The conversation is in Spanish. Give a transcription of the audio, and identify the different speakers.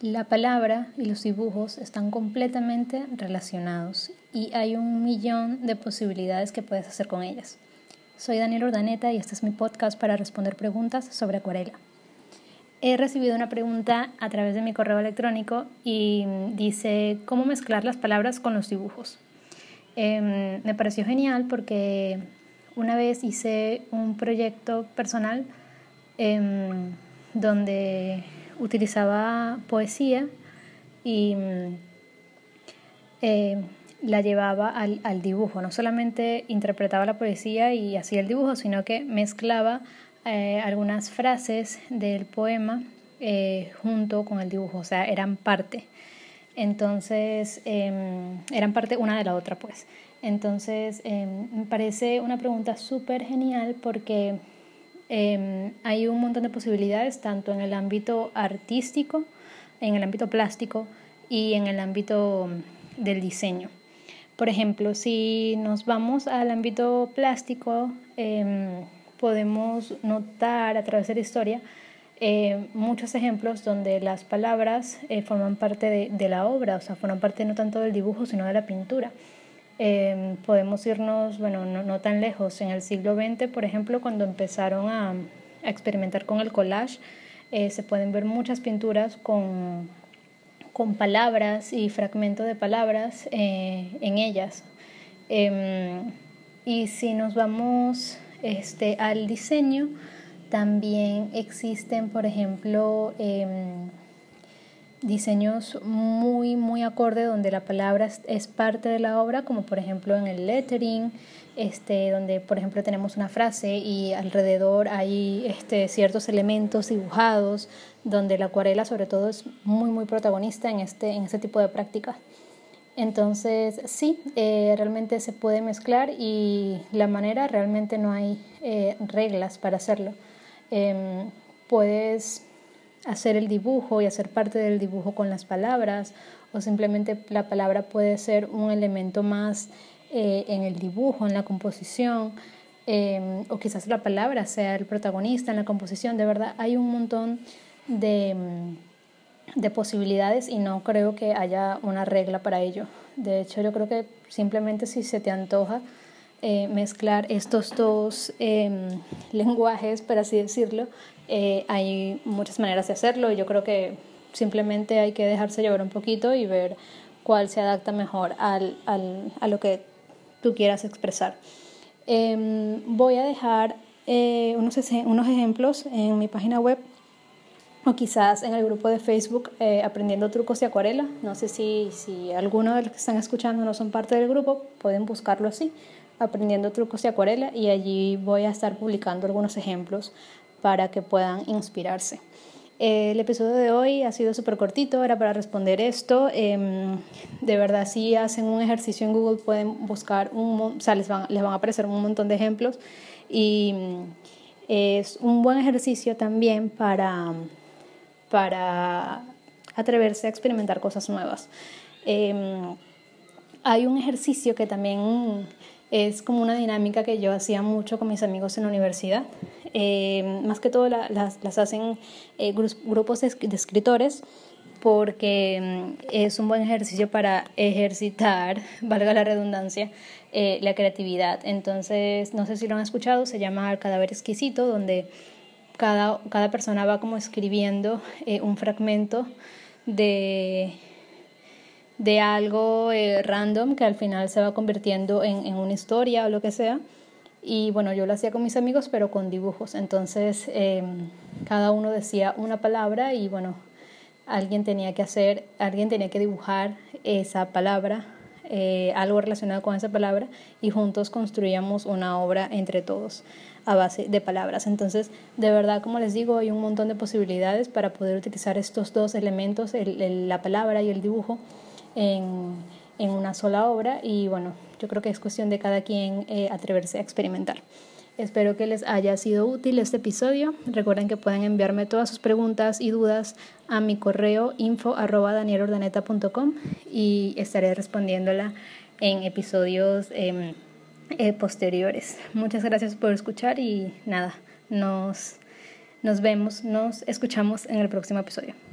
Speaker 1: La palabra y los dibujos están completamente relacionados y hay un millón de posibilidades que puedes hacer con ellas. Soy Daniel Ordaneta y este es mi podcast para responder preguntas sobre acuarela. He recibido una pregunta a través de mi correo electrónico y dice cómo mezclar las palabras con los dibujos. Em, me pareció genial porque una vez hice un proyecto personal em, donde utilizaba poesía y mm, eh, la llevaba al, dibujo. No solamente interpretaba la poesía y hacía el dibujo, sino que mezclaba eh, algunas frases del poema eh, junto con el dibujo, o sea, eran parte. Entonces, em, eran parte una de la otra, pues. Entonces, em, me parece una pregunta súper genial porque Em, hay un montón de posibilidades, tanto en el ámbito artístico, en el ámbito plástico y en el ámbito mm, del diseño. Por ejemplo, si nos vamos al ámbito plástico, em, podemos notar a través de la historia eh, muchos ejemplos donde las palabras eh, forman parte de, de, la obra, o sea, forman parte no tanto del dibujo, sino de la pintura. Em, podemos irnos, bueno, no, tan lejos, en el siglo XX, por ejemplo, cuando empezaron a, experimentar con el collage, eh, se pueden ver muchas pinturas con, con palabras y fragmentos de palabras eh, en ellas. Em, y si nos vamos este, al diseño, también existen, por ejemplo, em, diseños muy, muy acorde donde la palabra es parte de la obra, como por ejemplo en el lettering, este, donde por ejemplo tenemos una frase y alrededor hay este, ciertos elementos dibujados, donde la acuarela sobre todo es muy, muy protagonista en este, en este tipo de prácticas. Entonces, sí, eh, realmente se puede mezclar y la manera realmente no hay eh, reglas para hacerlo. Em, puedes hacer el dibujo y hacer parte del dibujo con las palabras o simplemente la palabra puede ser un elemento más eh, en el dibujo, en la composición em, o quizás la palabra sea el protagonista en la composición. De verdad hay un montón de, mm, de posibilidades y no creo que haya una regla para ello. De hecho yo creo que simplemente si se te antoja eh, mezclar estos dos em, lenguajes, por así decirlo, eh, hay muchas maneras de hacerlo y yo creo que simplemente hay que dejarse llevar un poquito y ver cuál se adapta mejor al, al, a lo que tú quieras expresar. Em, voy a dejar eh, unos, unos ejemplos en mi página web o quizás en el grupo de Facebook Aprendiendo Trucos de Acuarela. No sé si, si alguno de los que están escuchando no son parte del grupo, pueden buscarlo así aprendiendo trucos de acuarela y allí voy a estar publicando algunos ejemplos para que puedan inspirarse. El episodio de hoy ha sido súper cortito, era para responder esto. Em, de verdad, si hacen un ejercicio en Google pueden buscar, un, o sea, les van, les van a aparecer un montón de ejemplos y mm, es un buen ejercicio también para, para atreverse a experimentar cosas nuevas. Em, hay un ejercicio que también es como una dinámica que yo hacía mucho con mis amigos en la universidad. Eh, más que todo las, las, hacen eh, grupos de, escritores porque mm, es un buen ejercicio para ejercitar, valga la redundancia, eh, la creatividad. Entonces, no sé si lo han escuchado, se llama El cadáver exquisito, donde cada, cada persona va como escribiendo un fragmento de de algo eh, random que al final se va convirtiendo en, en, una historia o lo que sea. Y bueno, yo lo hacía con mis amigos, pero con dibujos. Entonces, em, cada uno decía una palabra y bueno, alguien tenía que hacer, alguien tenía que dibujar esa palabra, eh, algo relacionado con esa palabra, y juntos construíamos una obra entre todos a base de palabras. Entonces, de verdad, como les digo, hay un montón de posibilidades para poder utilizar estos dos elementos, la palabra y el dibujo, en, en, una sola obra y bueno, yo creo que es cuestión de cada quien eh, atreverse a experimentar. Espero que les haya sido útil este episodio. Recuerden que pueden enviarme todas sus preguntas y dudas a mi correo info y estaré respondiéndola en episodios em, eh, posteriores. Muchas gracias por escuchar y nada, nos, nos vemos, nos escuchamos en el próximo episodio.